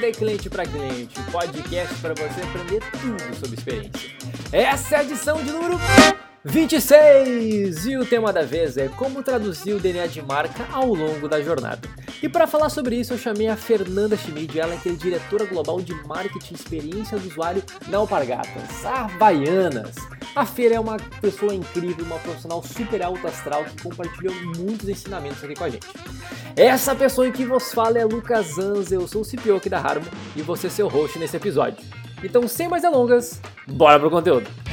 De Cliente para Cliente, podcast para você aprender tudo sobre experiência. Essa é a edição de número 26! E o tema da vez é como traduzir o DNA de marca ao longo da jornada. E para falar sobre isso, eu chamei a Fernanda Schmid, ela que é diretora global de marketing e experiência do usuário na Alpargatas, Havaianas. A Feira é uma pessoa incrível, uma profissional super alto astral que compartilhou muitos ensinamentos aqui com a gente. Essa pessoa em que vos fala é Lucas Anza, eu sou o CPO aqui da Harmo e você seu host nesse episódio. Então, sem mais delongas, bora pro conteúdo!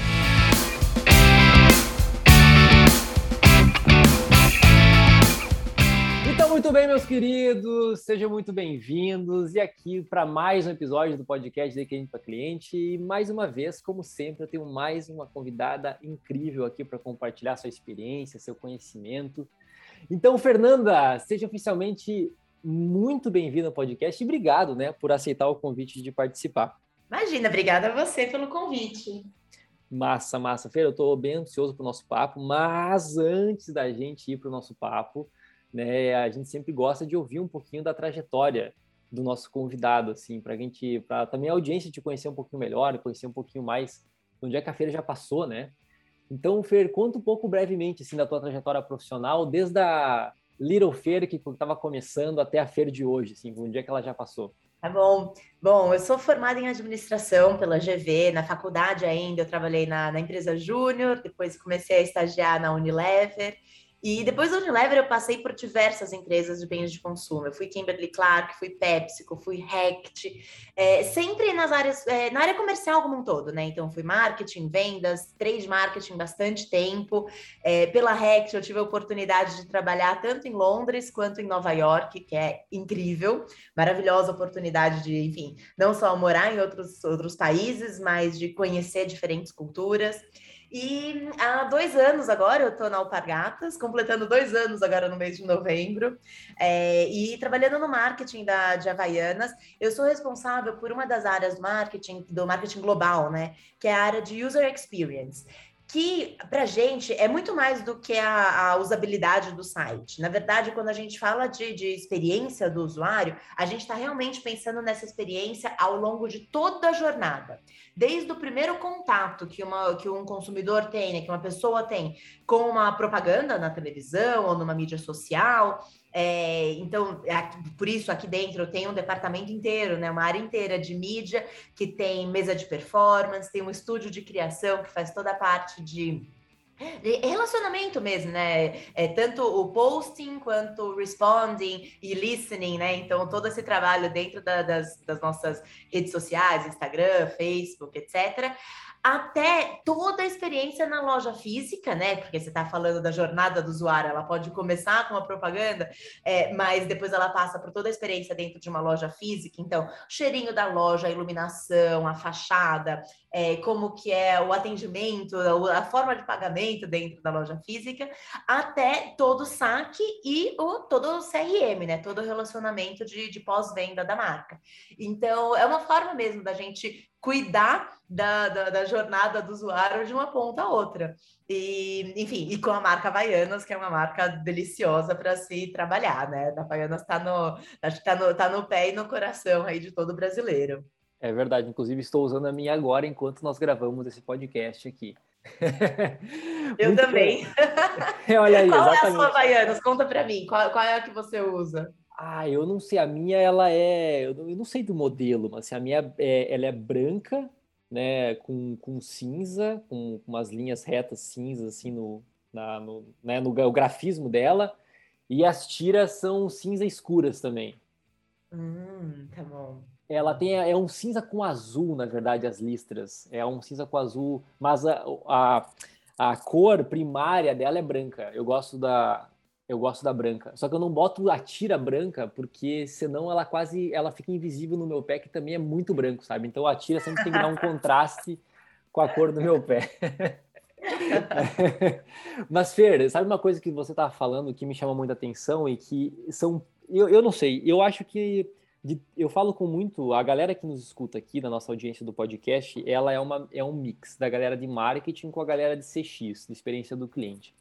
Muito bem, meus queridos, sejam muito bem-vindos e aqui para mais um episódio do podcast de Cliente para Cliente. E mais uma vez, como sempre, eu tenho mais uma convidada incrível aqui para compartilhar sua experiência, seu conhecimento. Então, Fernanda, seja oficialmente muito bem-vinda ao podcast e obrigado, né, por aceitar o convite de participar. Imagina, obrigada a você pelo convite. Massa, massa. Feira, eu estou bem ansioso para o nosso papo, mas antes da gente ir para o nosso papo, né, a gente sempre gosta de ouvir um pouquinho da trajetória do nosso convidado, assim, para a gente, para também a audiência te conhecer um pouquinho melhor, conhecer um pouquinho mais onde é que a feira já passou, né? Então, Fer, conta um pouco brevemente assim da tua trajetória profissional, desde a Little Fer que estava começando até a Fer de hoje, assim, onde é que ela já passou? Tá bom. Bom, eu sou formada em administração pela GV, na faculdade ainda eu trabalhei na, na empresa Júnior, depois comecei a estagiar na Unilever e depois da Unilever eu passei por diversas empresas de bens de consumo. Eu fui Kimberly Clark, fui PepsiCo, fui Rect, é, sempre nas áreas, é, na área comercial como um todo, né? Então fui marketing, vendas, trade marketing bastante tempo. É, pela Rect eu tive a oportunidade de trabalhar tanto em Londres quanto em Nova York, que é incrível, maravilhosa oportunidade de, enfim, não só morar em outros, outros países, mas de conhecer diferentes culturas. E há dois anos agora eu estou na Alpargatas, completando dois anos agora no mês de novembro, é, e trabalhando no marketing da, de Havaianas. Eu sou responsável por uma das áreas do marketing, do marketing global, né? Que é a área de user experience que para gente é muito mais do que a, a, usabilidade do site. Na verdade, quando a gente fala de, de experiência do usuário, a gente está realmente pensando nessa experiência ao longo de toda a jornada. Desde o primeiro contato que, uma, que um consumidor tem, né, que uma pessoa tem com uma propaganda na televisão ou numa mídia social, é, então, aqui, por isso, aqui dentro tem um departamento inteiro, né, uma área inteira de mídia, que tem mesa de performance, tem um estúdio de criação que faz toda a parte de relacionamento mesmo, né? É, tanto o posting quanto o responding e listening, né? Então, todo esse trabalho dentro da, das, das nossas redes sociais, Instagram, Facebook, etc até toda a experiência na loja física, né? Porque você está falando da jornada do usuário, ela pode começar com uma propaganda, é, mas depois ela passa por toda a experiência dentro de uma loja física. Então, o cheirinho da loja, a iluminação, a fachada, é, como que é o atendimento, a forma de pagamento dentro da loja física, até todo o saque e o, todo o CRM, né? Todo o relacionamento de, de pós-venda da marca. Então, é uma forma mesmo da gente cuidar da, da, da, jornada do usuário de uma ponta a outra. E, enfim, e com a marca Havaianas, que é uma marca deliciosa para se trabalhar, né? A Havaianas está no, acho que tá no, tá no pé e no coração aí de todo brasileiro. É verdade, inclusive estou usando a minha agora enquanto nós gravamos esse podcast aqui. Eu Muito também. Olha aí, qual exatamente. é a sua Havaianas? Conta para mim, qual, qual é a que você usa? Ah, eu não sei. A minha, ela é. Eu não sei do modelo, mas assim, a minha é, ela é branca, né? Com, com cinza, com, com umas linhas retas cinzas, assim, no, na, no, né, no o grafismo dela. E as tiras são cinza escuras também. Hum, tá bom. Ela tem é um cinza com azul, na verdade, as listras. É um cinza com azul, mas a, a, a cor primária dela é branca. Eu gosto da, eu gosto da branca. Só que eu não boto a tira branca, porque senão ela quase ela fica invisível no meu pé, que também é muito branco, sabe? Então a tira sempre tem que dar um contraste com a cor do meu pé. Mas, Fer, sabe uma coisa que você estava falando que me chama muita atenção e que são. Eu, eu não sei, eu acho que. De, eu falo com muito. A galera que nos escuta aqui, na nossa audiência do podcast, ela é, uma, é um mix da galera de marketing com a galera de CX, de experiência do cliente.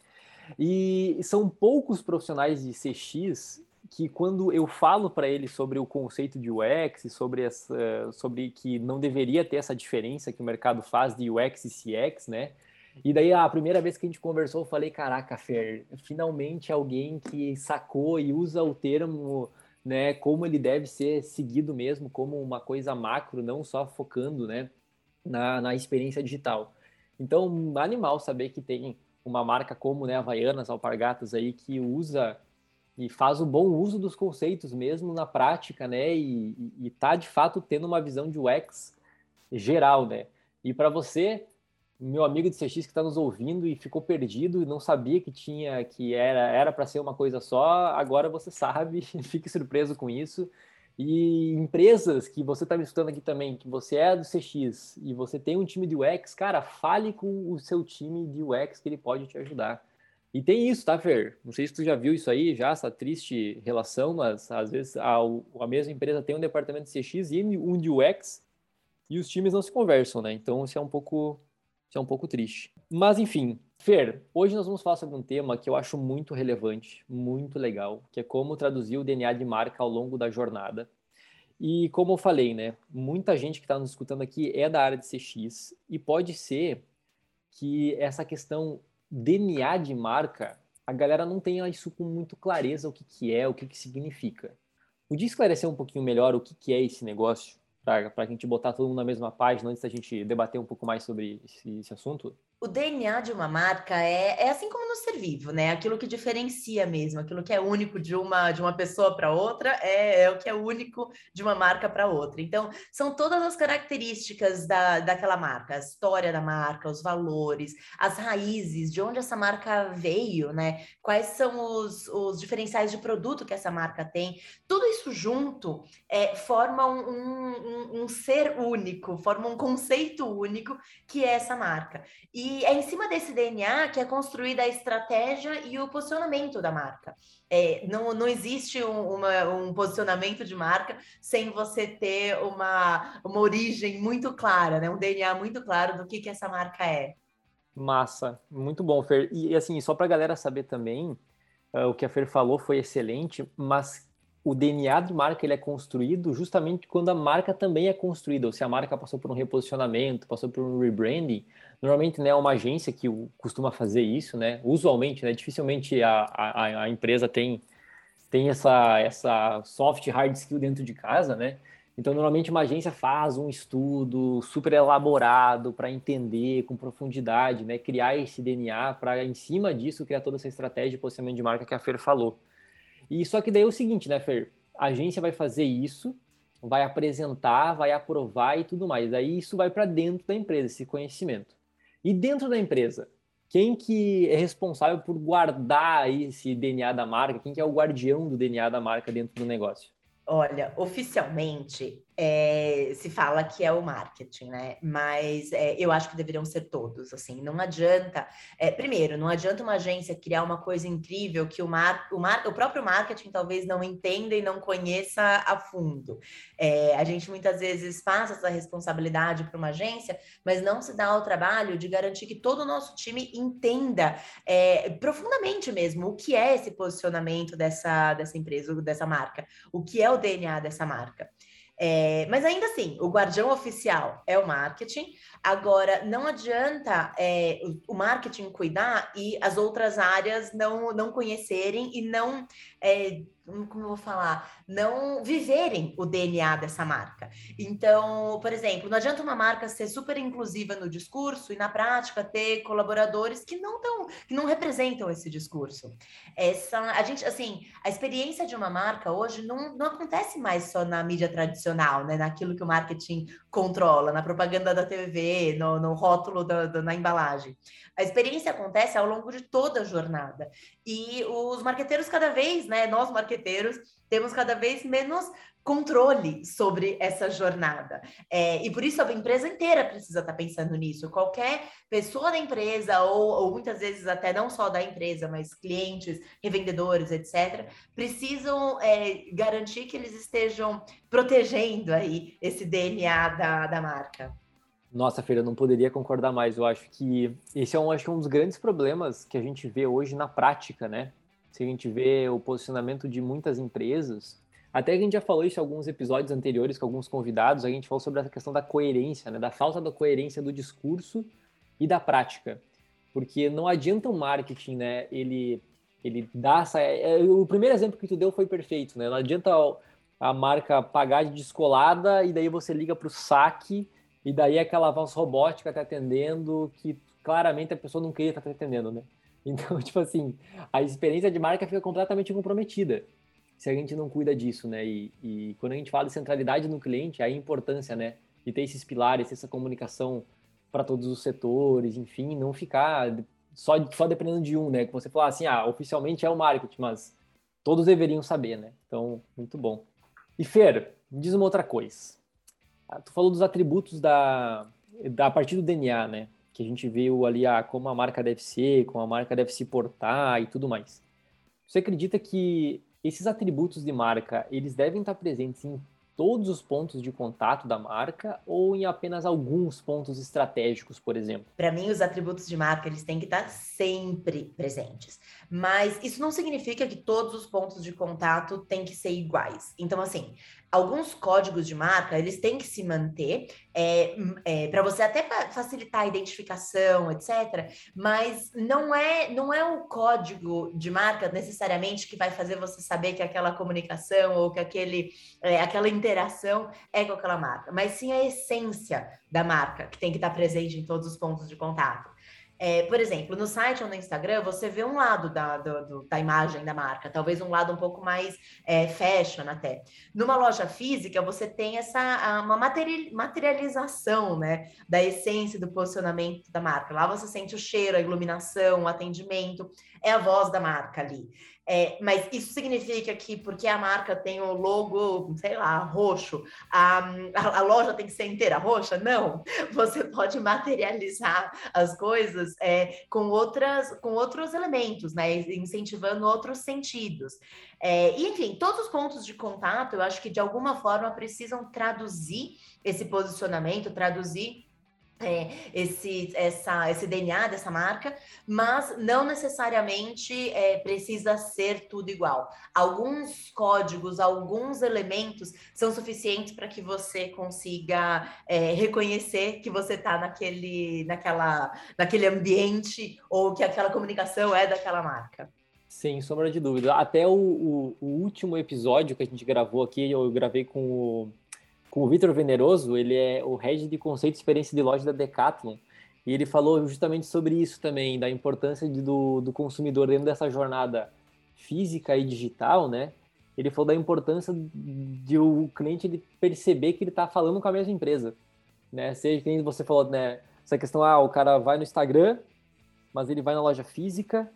E são poucos profissionais de CX que quando eu falo para eles sobre o conceito de UX, sobre essa, sobre que não deveria ter essa diferença que o mercado faz de UX e CX, né? E daí a primeira vez que a gente conversou, eu falei, caraca, Fer, finalmente alguém que sacou e usa o termo, né, como ele deve ser seguido mesmo, como uma coisa macro, não só focando, né, na, na experiência digital. Então, animal saber que tem uma marca como, né, Havaianas, Alpargatas aí, que usa e faz o bom uso dos conceitos mesmo na prática, né, e, e, e tá de fato tendo uma visão de UX geral, né. E para você, meu amigo de CX que está nos ouvindo e ficou perdido e não sabia que tinha que era era para ser uma coisa só, agora você sabe, fique surpreso com isso. E empresas que você está me escutando aqui também, que você é do CX e você tem um time de UX, cara, fale com o seu time de UX que ele pode te ajudar. E tem isso, tá, Fer? Não sei se tu já viu isso aí, já, essa triste relação, mas às vezes a, a mesma empresa tem um departamento de CX e um de UX e os times não se conversam, né? Então isso é um pouco isso é um pouco triste. Mas enfim, Fer, hoje nós vamos falar sobre um tema que eu acho muito relevante, muito legal, que é como traduzir o DNA de marca ao longo da jornada. E como eu falei, né, muita gente que está nos escutando aqui é da área de CX e pode ser que essa questão DNA de marca, a galera não tenha isso com muito clareza o que, que é, o que, que significa. Podia esclarecer um pouquinho melhor o que, que é esse negócio? Para a gente botar todo mundo na mesma página antes da gente debater um pouco mais sobre esse, esse assunto? O DNA de uma marca é, é assim como no ser vivo, né? Aquilo que diferencia mesmo, aquilo que é único de uma, de uma pessoa para outra é, é, o que é único de uma marca para outra. Então, são todas as características da, daquela marca, a história da marca, os valores, as raízes, de onde essa marca veio, né? Quais são os, os diferenciais de produto que essa marca tem. Tudo isso junto é, forma um, um, um ser único, forma um conceito único que é essa marca. E e é em cima desse DNA que é construída a estratégia e o posicionamento da marca. É, não, não existe um, uma, um posicionamento de marca sem você ter uma, uma origem muito clara, né? um DNA muito claro do que, que essa marca é. Massa, muito bom, Fer. E assim, só para a galera saber também, uh, o que a Fer falou foi excelente, mas o DNA de marca ele é construído justamente quando a marca também é construída, ou se a marca passou por um reposicionamento, passou por um rebranding, Normalmente, né, uma agência que costuma fazer isso, né? Usualmente, né? Dificilmente a, a, a empresa tem, tem essa, essa soft hard skill dentro de casa, né? Então, normalmente uma agência faz um estudo super elaborado para entender com profundidade, né? Criar esse DNA para, em cima disso, criar toda essa estratégia de posicionamento de marca que a Fer falou. E só que daí é o seguinte, né, Fer? A agência vai fazer isso, vai apresentar, vai aprovar e tudo mais. Aí isso vai para dentro da empresa, esse conhecimento. E dentro da empresa, quem que é responsável por guardar esse DNA da marca? Quem que é o guardião do DNA da marca dentro do negócio? Olha, oficialmente é, se fala que é o marketing, né? Mas é, eu acho que deveriam ser todos, assim. Não adianta. É, primeiro, não adianta uma agência criar uma coisa incrível que o, mar, o, mar, o próprio marketing talvez não entenda e não conheça a fundo. A gente muitas vezes passa essa responsabilidade para uma agência, mas não se dá o trabalho de garantir que todo o nosso time entenda profundamente mesmo o que é esse posicionamento dessa, dessa empresa, dessa marca, o que é o DNA dessa marca. É, mas ainda assim, o guardião oficial é o marketing. Agora, não adianta é, o marketing cuidar e as outras áreas não, não conhecerem e não é, como eu vou falar, não viverem o DNA dessa marca. Então, por exemplo, não adianta uma marca ser super inclusiva no discurso e na prática ter colaboradores que não tão, que não representam esse discurso. Essa, a gente, assim, a experiência de uma marca hoje não, não acontece mais só na mídia tradicional, né, naquilo que o marketing controla, na propaganda da TV, no, no rótulo da, da, na embalagem. A experiência acontece ao longo de toda a jornada. E os marqueteiros cada vez, né, nós marqueteiros, temos cada vez menos controle sobre essa jornada. É, e por isso a empresa inteira precisa estar pensando nisso. Qualquer pessoa da empresa, ou, ou muitas vezes até não só da empresa, mas clientes, revendedores, etc., precisam é, garantir que eles estejam protegendo aí esse DNA da, da marca. Nossa, Feira, não poderia concordar mais. Eu acho que esse é um, acho que é um dos grandes problemas que a gente vê hoje na prática, né? Se a gente vê o posicionamento de muitas empresas, até a gente já falou isso em alguns episódios anteriores com alguns convidados, a gente falou sobre a questão da coerência, né? Da falta da coerência do discurso e da prática. Porque não adianta o marketing, né? Ele, ele dá essa. É, é, o primeiro exemplo que tu deu foi perfeito, né? Não adianta a marca pagar de descolada e daí você liga para o saque e daí aquela voz robótica tá atendendo que claramente a pessoa não queria estar tá atendendo, né? Então, tipo assim, a experiência de marca fica completamente comprometida se a gente não cuida disso, né? E, e quando a gente fala de centralidade no cliente, a importância, né? De ter esses pilares, essa comunicação para todos os setores, enfim, não ficar só, só dependendo de um, né? Que você falar assim, ah, oficialmente é o marketing, mas todos deveriam saber, né? Então, muito bom. E Fer, me diz uma outra coisa. Ah, tu falou dos atributos da, da a partir do DNA, né? Que a gente viu ali ah, como a marca deve ser, como a marca deve se portar e tudo mais. Você acredita que esses atributos de marca, eles devem estar presentes em todos os pontos de contato da marca ou em apenas alguns pontos estratégicos, por exemplo? Para mim, os atributos de marca eles têm que estar sempre presentes. Mas isso não significa que todos os pontos de contato têm que ser iguais. Então, assim, alguns códigos de marca eles têm que se manter é, é, para você até facilitar a identificação, etc. Mas não é não é o código de marca necessariamente que vai fazer você saber que aquela comunicação ou que aquele é, aquela interação é com aquela marca, mas sim a essência da marca que tem que estar presente em todos os pontos de contato. É, por exemplo, no site ou no Instagram, você vê um lado da, do, da imagem da marca, talvez um lado um pouco mais é, fashion até. Numa loja física, você tem essa uma materialização né, da essência do posicionamento da marca. Lá você sente o cheiro, a iluminação, o atendimento, é a voz da marca ali. É, mas isso significa que porque a marca tem o logo, sei lá, roxo, a, a, loja tem que ser inteira roxa? Não. Você pode materializar as coisas é, com, outras, com outros elementos, né? Incentivando outros sentidos. É, enfim, todos os pontos de contato, eu acho que de alguma forma precisam traduzir esse posicionamento, traduzir é, esse, essa, esse DNA dessa marca, mas não necessariamente é, precisa ser tudo igual. Alguns códigos, alguns elementos são suficientes para que você consiga é, reconhecer que você está naquele, naquela, naquele ambiente ou que aquela comunicação é daquela marca. Sem sombra de dúvida. Até o, o, o último episódio que a gente gravou aqui, eu gravei com o com o Vitor Veneroso, ele é o head de conceito e experiência de loja da Decathlon, e ele falou justamente sobre isso também, da importância de, do, do consumidor dentro dessa jornada física e digital, né? Ele falou da importância de o cliente ele perceber que ele está falando com a mesma empresa, né? Seja que você falou, né? Essa questão, ah, o cara vai no Instagram, mas ele vai na loja física,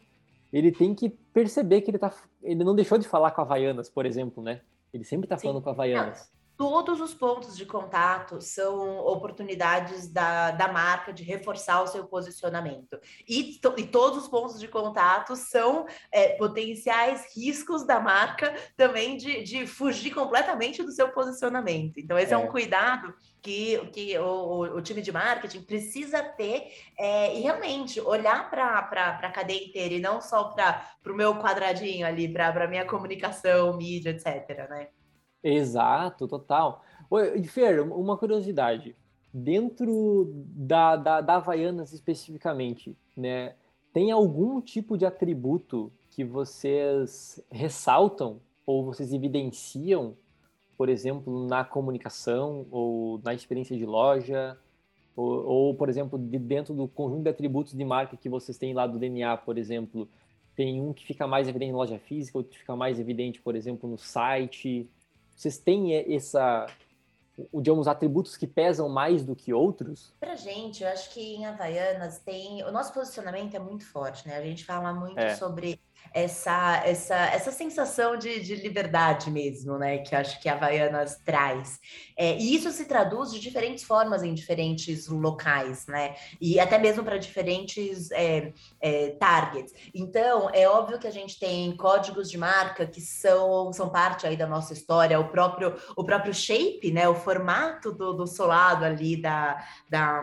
ele tem que perceber que ele tá, ele não deixou de falar com a Havaianas, por exemplo, né? Ele sempre está falando com a Havaianas todos os pontos de contato são oportunidades da, da marca de reforçar o seu posicionamento. E, to, e todos os pontos de contato são é, potenciais riscos da marca também de, de fugir completamente do seu posicionamento. Então, esse é, é um cuidado que, que o, o, time de marketing precisa ter é, e realmente olhar para a cadeia inteira e não só para o meu quadradinho ali, para a minha comunicação, mídia, etc. Né? Exato, total. Oi, Fer, uma curiosidade. Dentro da, da, da Havaianas especificamente, né, tem algum tipo de atributo que vocês ressaltam ou vocês evidenciam, por exemplo, na comunicação ou na experiência de loja? Ou, ou, por exemplo, de dentro do conjunto de atributos de marca que vocês têm lá do DNA, por exemplo, tem um que fica mais evidente na loja física, outro que fica mais evidente, por exemplo, no site? Vocês têm essa, digamos, atributos que pesam mais do que outros? Pra gente, eu acho que em Havaianas tem. O nosso posicionamento é muito forte, né? A gente fala muito é. sobre essa, essa, essa sensação de, de liberdade mesmo, né? Que acho que a Havaianas traz. É, e isso se traduz de diferentes formas em diferentes locais, né? E até mesmo para diferentes é, é, targets. Então, é óbvio que a gente tem códigos de marca que são, são parte aí da nossa história, o próprio, o próprio shape, né? O formato do, do solado ali da, da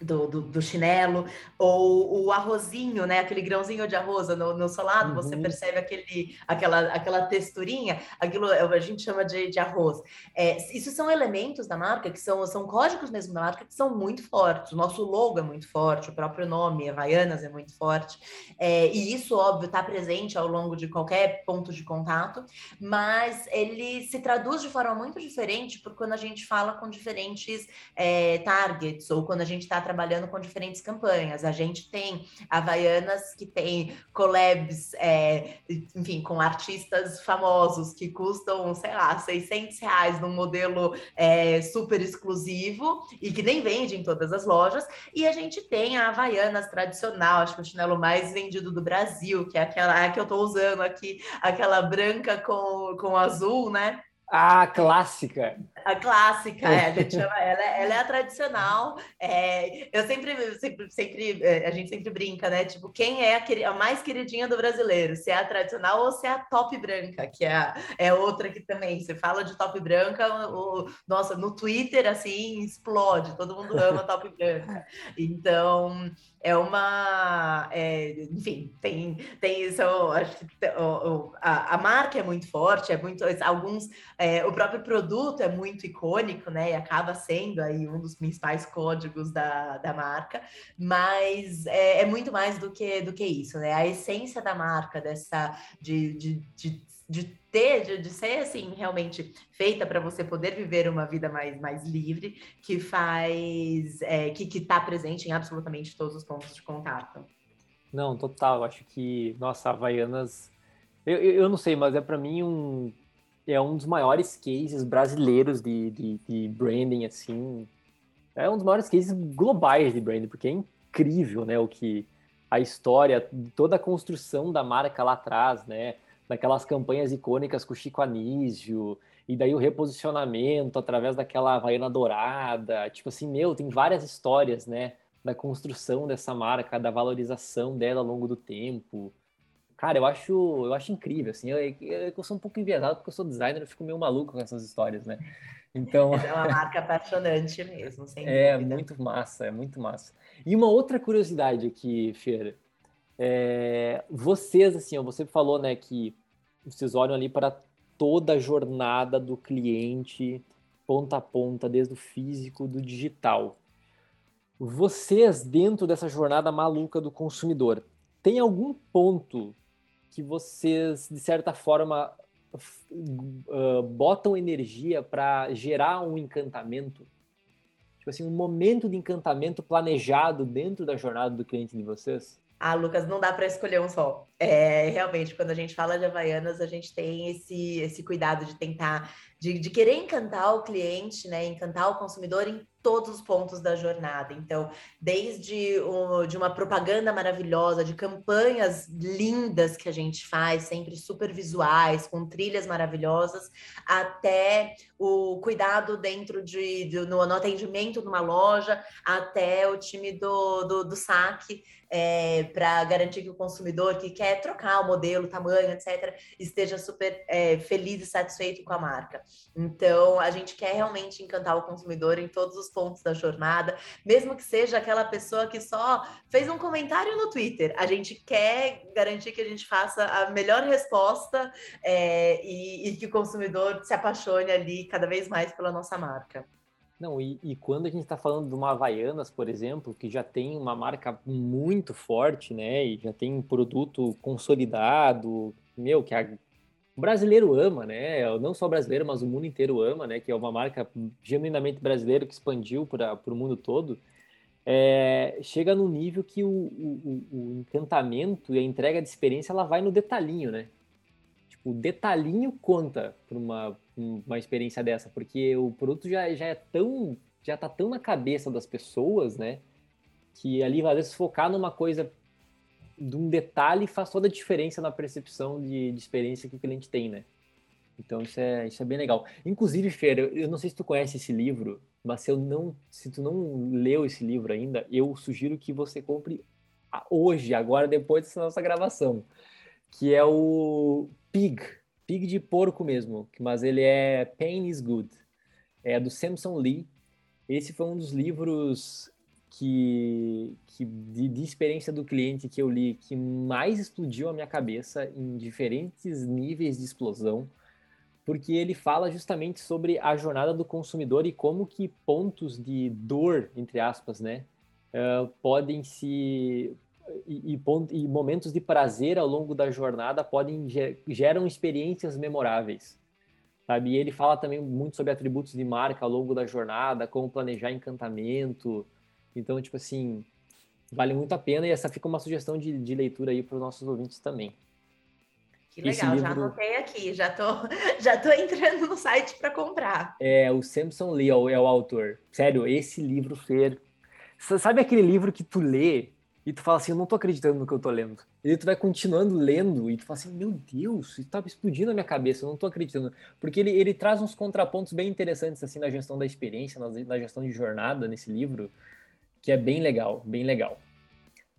do, do, do, chinelo, ou o arrozinho, né? Aquele grãozinho de arroz no, no solado, uhum. você percebe aquele, aquela, aquela texturinha, aquilo a gente chama de, de arroz. É, isso são elementos da marca, que são, são códigos mesmo da marca, que são muito fortes. O nosso logo é muito forte, o próprio nome, Havaianas, é muito forte. É, e isso, óbvio, está presente ao longo de qualquer ponto de contato, mas ele se traduz de forma muito diferente por quando a gente fala com diferentes é, targets, ou quando a gente está trabalhando com diferentes campanhas. A gente tem Havaianas que tem collabs, é, enfim, com artistas famosos que custam, sei lá, 600 reais num modelo é, super exclusivo e que nem vende em todas as lojas. E a gente tem a Havaianas tradicional, acho que o chinelo mais vendido do Brasil, que é aquela que eu estou usando aqui, aquela branca com, com azul, né? Ah, clássica. A clássica, é, a gente chama ela, ela é a tradicional. É, eu sempre, sempre, sempre, é, a gente sempre brinca, né? Tipo, quem é a, a, mais queridinha do brasileiro? Se é a tradicional ou se é a top branca, que é, a, é outra que também. Você fala de top branca, o, nossa, no Twitter, assim, explode, todo mundo ama top branca. Então, é uma. É, enfim, tem, tem isso. Acho que a, a, marca é muito forte, é muito. Alguns. É, o próprio produto é muito icônico, né? E acaba sendo aí um dos principais códigos da, da marca, mas é, é muito mais do que, do que isso, né? A essência da marca, dessa. de, de, de de ter, de, de, ser assim, realmente feita para você poder viver uma vida mais, mais livre, que faz, é, que está presente em absolutamente todos os pontos de contato. Não, total, acho que, nossa, Havaianas, eu, eu não sei, mas é para mim um, é um dos maiores cases brasileiros de, de, de branding, assim, é um dos maiores cases globais de branding, porque é incrível, né, o que, a história, toda a construção da marca lá atrás, né, daquelas campanhas icônicas com o Chico Anísio, e daí o reposicionamento através daquela Havaiana Dourada, tipo assim, meu, tem várias histórias, né, da construção dessa marca, da valorização dela ao longo do tempo. Cara, eu acho, eu acho incrível, assim, eu, eu, eu sou um pouco enviesado porque eu sou designer, eu fico meio maluco com essas histórias, né? Então... É uma marca apaixonante mesmo, sem É, dúvida. muito massa, é muito massa. E uma outra curiosidade aqui, Fer, é, vocês, assim, você falou, né, que vocês olham ali para toda a jornada do cliente, ponta a ponta, desde o físico do digital. Vocês, dentro dessa jornada maluca do consumidor, tem algum ponto que vocês, de certa forma, uh, botam energia para gerar um encantamento? Tipo assim, um momento de encantamento planejado dentro da jornada do cliente de vocês? Ah, Lucas, não dá para escolher um só. É, realmente, quando a gente fala de Havaianas, a gente tem esse, esse cuidado de tentar, de, de querer encantar o cliente, né? Encantar o consumidor em todos os pontos da jornada. Então, desde o, de uma propaganda maravilhosa, de campanhas lindas que a gente faz, sempre super visuais, com trilhas maravilhosas, até o cuidado dentro de, de no, no, atendimento numa loja, até o time do, do, do saque, é, para garantir que o consumidor que quer trocar o modelo, tamanho, etc., esteja super é, feliz e satisfeito com a marca. Então, a gente quer realmente encantar o consumidor em todos os pontos da jornada, mesmo que seja aquela pessoa que só fez um comentário no Twitter. A gente quer garantir que a gente faça a melhor resposta é, e, e que o consumidor se apaixone ali cada vez mais pela nossa marca. Não, e, e, quando a gente está falando de uma Havaianas, por exemplo, que já tem uma marca muito forte, né? E já tem um produto consolidado, meu, que a, o brasileiro ama, né? Não só o brasileiro, mas o mundo inteiro ama, né? Que é uma marca genuinamente brasileira que expandiu para o mundo todo. É, chega num nível que o, o, o encantamento e a entrega de experiência ela vai no detalhinho, né? O detalhinho conta para uma uma experiência dessa, porque o produto já, já é tão, já tá tão na cabeça das pessoas, né? Que ali, às vezes, focar numa coisa, de um detalhe, faz toda a diferença na percepção de, de experiência que o cliente tem, né? Então isso é, isso é bem legal. Inclusive, Fer, eu, eu não sei se tu conhece esse livro, mas se eu não, se tu não leu esse livro ainda, eu sugiro que você compre hoje, agora depois dessa nossa gravação, que é o Pig, pig de porco mesmo, mas ele é Pain is Good. é do Samson Lee. Esse foi um dos livros que, que de, de, experiência do cliente que eu li que mais explodiu a minha cabeça em diferentes níveis de explosão, porque ele fala justamente sobre a jornada do consumidor e como que pontos de dor, entre aspas, né, uh, podem se e, e, e, momentos de prazer ao longo da jornada podem geram experiências memoráveis sabe? E ele fala também muito sobre atributos de marca ao longo da jornada, como planejar encantamento. Então, tipo assim, vale muito a pena e essa fica uma sugestão de, de leitura aí para os nossos ouvintes também. Que legal, livro... já anotei aqui, já tô, já tô entrando no site para comprar. É, o Samson Lee é o, é o autor. Sério, esse livro, Fer... Sabe aquele livro que tu lê e tu fala assim, eu não tô acreditando no que eu tô lendo. E tu vai continuando lendo e tu fala assim, meu Deus, isso tá explodindo na minha cabeça, eu não tô acreditando. Porque ele, ele traz uns contrapontos bem interessantes, assim, na gestão da experiência, na, na gestão de jornada nesse livro, que é bem legal, bem legal.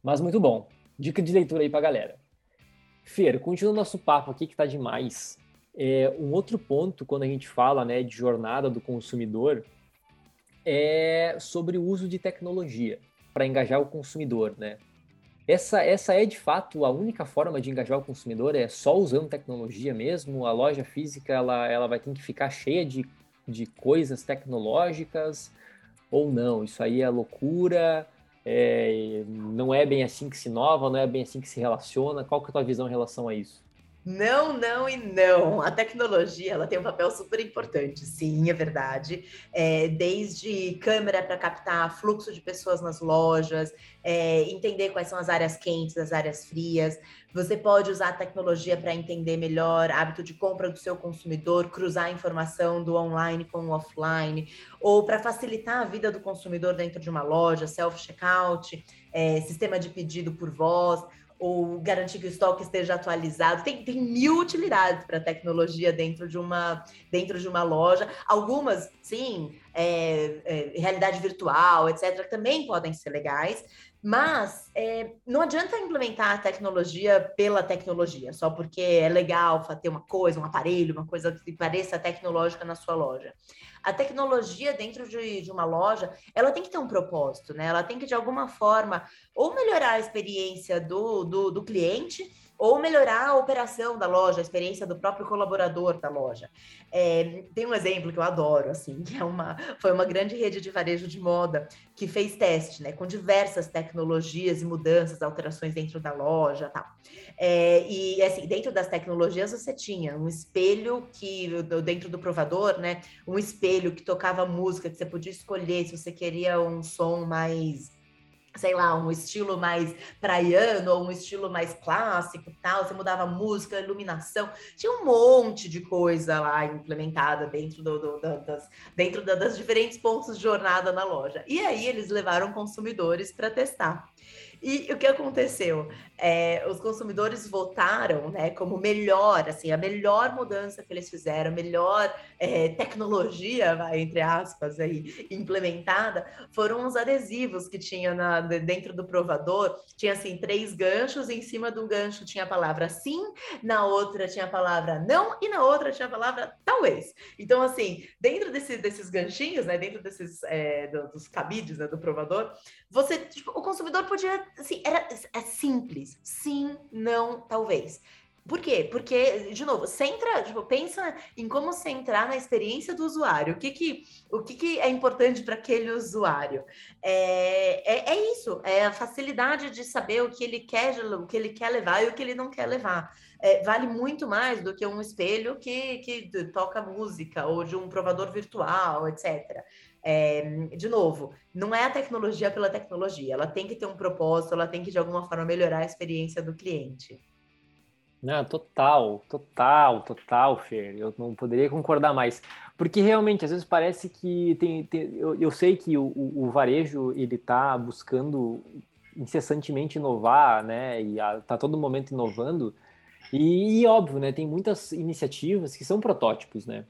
Mas muito bom. Dica de leitura aí pra galera. Fer, continuando nosso papo aqui, que tá demais. É, um outro ponto, quando a gente fala né, de jornada do consumidor, é sobre o uso de tecnologia para engajar o consumidor, né? Essa, essa é de fato a única forma de engajar o consumidor, é só usando tecnologia mesmo. A loja física ela, ela vai ter que ficar cheia de, de coisas tecnológicas ou não. Isso aí é loucura, é, não é bem assim que se inova, não é bem assim que se relaciona. Qual que é a tua visão em relação a isso? Não, não e não. A tecnologia ela tem um papel super importante, sim, é verdade. É, desde câmera para captar fluxo de pessoas nas lojas, é, entender quais são as áreas quentes, as áreas frias. Você pode usar a tecnologia para entender melhor hábito de compra do seu consumidor, cruzar informação do online com o offline, ou para facilitar a vida do consumidor dentro de uma loja, self-checkout, é, sistema de pedido por voz ou garantir que o estoque esteja atualizado. Tem, tem mil utilidades para tecnologia dentro de uma dentro de uma loja. Algumas, sim, é, é, realidade virtual, etc., também podem ser legais. Mas é, não adianta implementar a tecnologia pela tecnologia, só porque é legal ter uma coisa, um aparelho, uma coisa que pareça tecnológica na sua loja. A tecnologia dentro de, de uma loja, ela tem que ter um propósito, né? Ela tem que, de alguma forma, ou melhorar a experiência do, do, do cliente, ou melhorar a operação da loja, a experiência do próprio colaborador da loja. É, tem um exemplo que eu adoro, assim, que é uma, foi uma grande rede de varejo de moda que fez teste, né, com diversas tecnologias e mudanças, alterações dentro da loja, tal. É, e assim, dentro das tecnologias você tinha um espelho que dentro do provador, né, um espelho que tocava música que você podia escolher se você queria um som mais sei lá, um estilo mais praiano ou um estilo mais clássico tal, você mudava música, iluminação, tinha um monte de coisa lá implementada dentro, do, do, das, dentro das diferentes pontos de jornada na loja. E aí eles levaram consumidores para testar. E o que aconteceu? É, os consumidores votaram né, como melhor, assim, a melhor mudança que eles fizeram, melhor é, tecnologia, vai, entre aspas, aí, implementada, foram os adesivos que tinha na, dentro do provador. Tinha assim três ganchos, em cima do gancho tinha a palavra sim, na outra tinha a palavra não, e na outra tinha a palavra talvez. Então, assim, dentro desse, desses ganchinhos, né, dentro desses é, do, dos cabides né, do provador, você, tipo, o consumidor podia assim, era é simples. Sim, não, talvez. Por quê? Porque, de novo, centra, tipo, pensa em como centrar na experiência do usuário. O que, que, o que, que é importante para aquele usuário? É, é, é, isso, é a facilidade de saber o que ele quer, o que ele quer levar e o que ele não quer levar. É, vale muito mais do que um espelho que, que toca música ou de um provador virtual, etc. É, de novo, não é a tecnologia pela tecnologia, ela tem que ter um propósito, ela tem que de alguma forma melhorar a experiência do cliente. Não, total, total, total, Fer. Eu não poderia concordar mais. Porque realmente, às vezes parece que tem. tem eu, eu, sei que o, o, varejo ele está buscando incessantemente inovar, né? E está todo momento inovando. E, e, óbvio, né? Tem muitas iniciativas que são protótipos, né?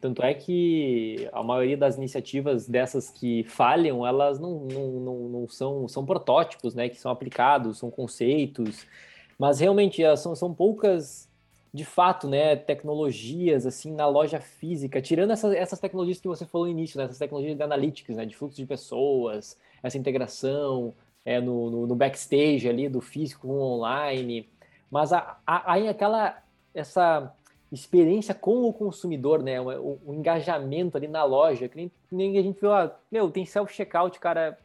Tanto é que a maioria das iniciativas dessas que falham, elas não, não, não, não são, são protótipos, né? Que são aplicados, são conceitos, mas realmente são, são poucas de fato, né, tecnologias assim na loja física, tirando essas, essas tecnologias que você falou no início, né, essas tecnologias de analytics, né, de fluxo de pessoas, essa integração é, no, no, no backstage ali do físico com online, mas aí aquela essa experiência com o consumidor, né, o, o, engajamento ali na loja, que nem, nem a gente viu, ah, meu, tem self checkout, cara,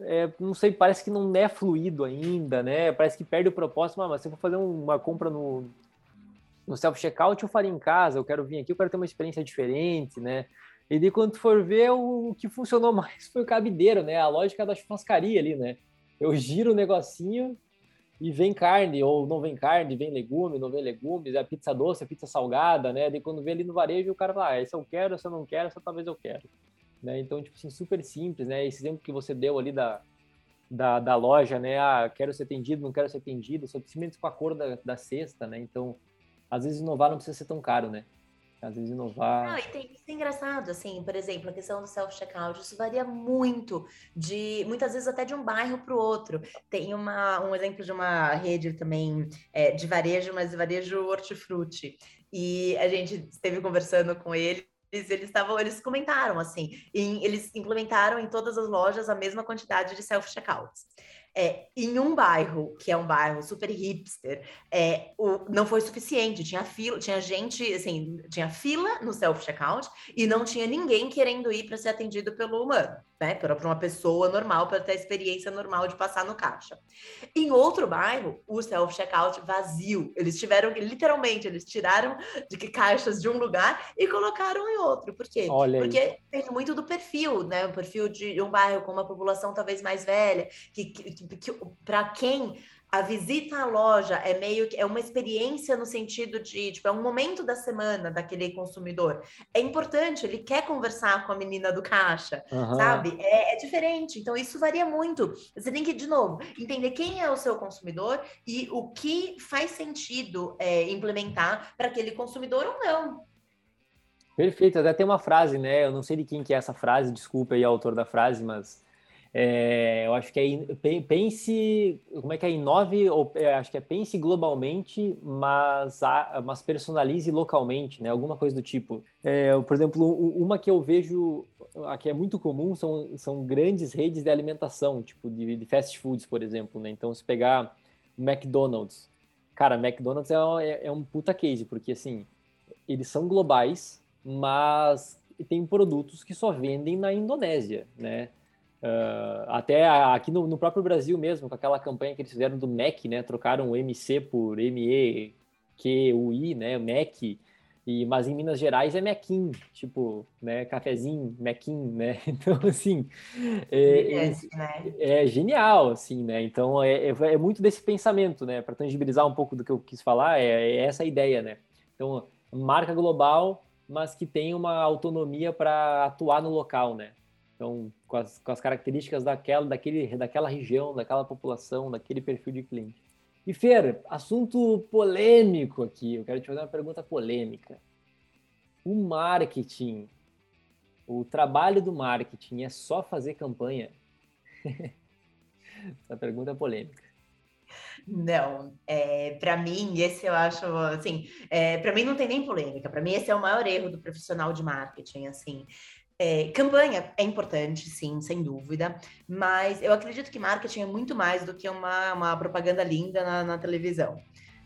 é, não sei, parece que não é fluido ainda, né? Parece que perde o propósito, mas se eu for fazer uma compra no, no self-checkout eu faria em casa, eu quero vir aqui, eu quero ter uma experiência diferente, né? E daí quando for ver, o que funcionou mais foi o cabideiro, né? A lógica da churrascaria ali, né? Eu giro o negocinho e vem carne, ou não vem carne, vem legume, não vem legumes, é pizza doce, a pizza salgada, né? Daí quando vê ali no varejo, o cara fala, ah, esse eu quero, esse eu não quero, essa talvez eu quero. Né? Então, tipo assim, super simples, né? Esse exemplo que você deu ali da, da, da loja, né? Ah, quero ser atendido, não quero ser atendido, simplesmente com a cor da, da cesta, né? Então, às vezes inovar não precisa ser tão caro, né? Às vezes inovar. Não, e tem, isso é engraçado, assim, por exemplo, a questão do self-checkout, isso varia muito, de muitas vezes até de um bairro para o outro. Tem uma, um exemplo de uma rede também é, de varejo, mas varejo hortifruti. E a gente esteve conversando com ele eles, eles estavam, eles comentaram assim, em, eles implementaram em todas as lojas a mesma quantidade de self-checkouts é, em um bairro, que é um bairro super hipster, é, o, não foi suficiente. Tinha fila, tinha gente, assim, tinha fila no self-checkout e não tinha ninguém querendo ir para ser atendido pelo humano, né? Para uma pessoa normal, para ter a experiência normal de passar no caixa. Em outro bairro, o self-checkout vazio. Eles tiveram, literalmente, eles tiraram de que caixas de um lugar e colocaram em outro. Por quê? Olha Porque tem muito do perfil, né? O perfil de um bairro com uma população talvez mais velha, que que, para quem a visita à loja é meio que é uma experiência no sentido de, tipo, é um momento da semana daquele consumidor. É importante, ele quer conversar com a menina do caixa, uhum. sabe? É, é, diferente. Então, isso varia muito. Você tem que, de novo, entender quem é o seu consumidor e o que faz sentido é, implementar para aquele consumidor ou não. Perfeito, até tem uma frase, né? Eu não sei de quem que é essa frase, desculpa aí o autor da frase, mas é, eu acho que é pense, como é que é inove, ou é, acho que é pense globalmente, mas, mas personalize localmente, né? Alguma coisa do tipo. É, por exemplo, uma que eu vejo que é muito comum são, são grandes redes de alimentação, tipo de, de fast foods, por exemplo, né? Então, se pegar McDonald's, cara, McDonald's é, é, é um puta case, porque assim, eles são globais, mas tem produtos que só vendem na Indonésia, né? Uh, até aqui no, no, próprio Brasil mesmo, com aquela campanha que eles fizeram do MEC, né? Trocaram o MC por M-E-Q-U-I, né? MEC. E, mas em Minas Gerais é Mequim, tipo, né? Cafezinho, Mequim, né? Então, assim, é, é, é, genial, assim, né? Então, é, é, é muito desse pensamento, né? Para tangibilizar um pouco do que eu quis falar, é, é essa a ideia, né? Então, marca global, mas que tem uma autonomia para atuar no local, né? Então, com as, com as características daquela, daquele, daquela região, daquela população, daquele perfil de cliente. E Fer, assunto polêmico aqui. Eu quero te fazer uma pergunta polêmica. O marketing, o trabalho do marketing é só fazer campanha? Essa pergunta é polêmica. Não, é, para mim, esse eu acho, assim, é, para mim não tem nem polêmica, para mim esse é o maior erro do profissional de marketing, assim, é, campanha é importante, sim, sem dúvida, mas eu acredito que marketing é muito mais do que uma, uma propaganda linda na, na televisão.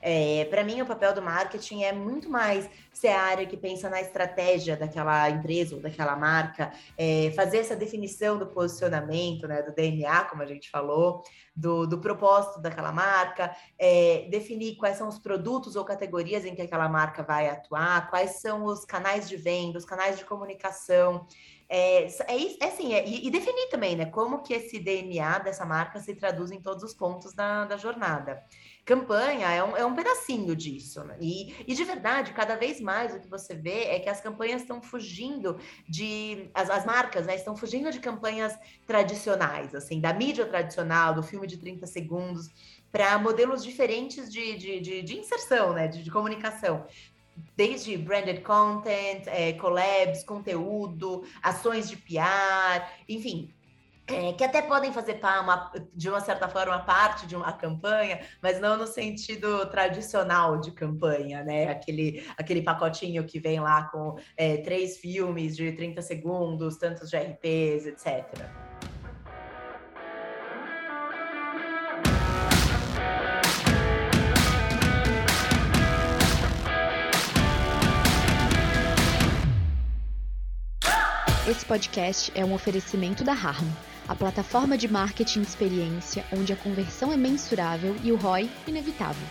É, para mim, o papel do marketing é muito mais ser a área que pensa na estratégia daquela empresa ou daquela marca, é, fazer essa definição do posicionamento, né, do DNA, como a gente falou, do, do propósito daquela marca, é, definir quais são os produtos ou categorias em que aquela marca vai atuar, quais são os canais de venda, os canais de comunicação. É, é, é assim, é, e, definir também, né, como que esse DNA dessa marca se traduz em todos os pontos da, da jornada campanha é um, é um pedacinho disso. Né? E, e de verdade, cada vez mais o que você vê é que as campanhas estão fugindo de. As, as marcas né, estão fugindo de campanhas tradicionais, assim, da mídia tradicional, do filme de 30 segundos, para modelos diferentes de, de, de, de inserção, né, de, de comunicação desde branded content, é, collabs, conteúdo, ações de PR, enfim, é, que até podem fazer uma, de uma certa forma parte de uma campanha, mas não no sentido tradicional de campanha, né? Aquele, aquele pacotinho que vem lá com é, três filmes de 30 segundos, tantos de RPs, etc. Esse podcast é um oferecimento da Harmo a plataforma de marketing experiência onde a conversão é mensurável e o ROI inevitável.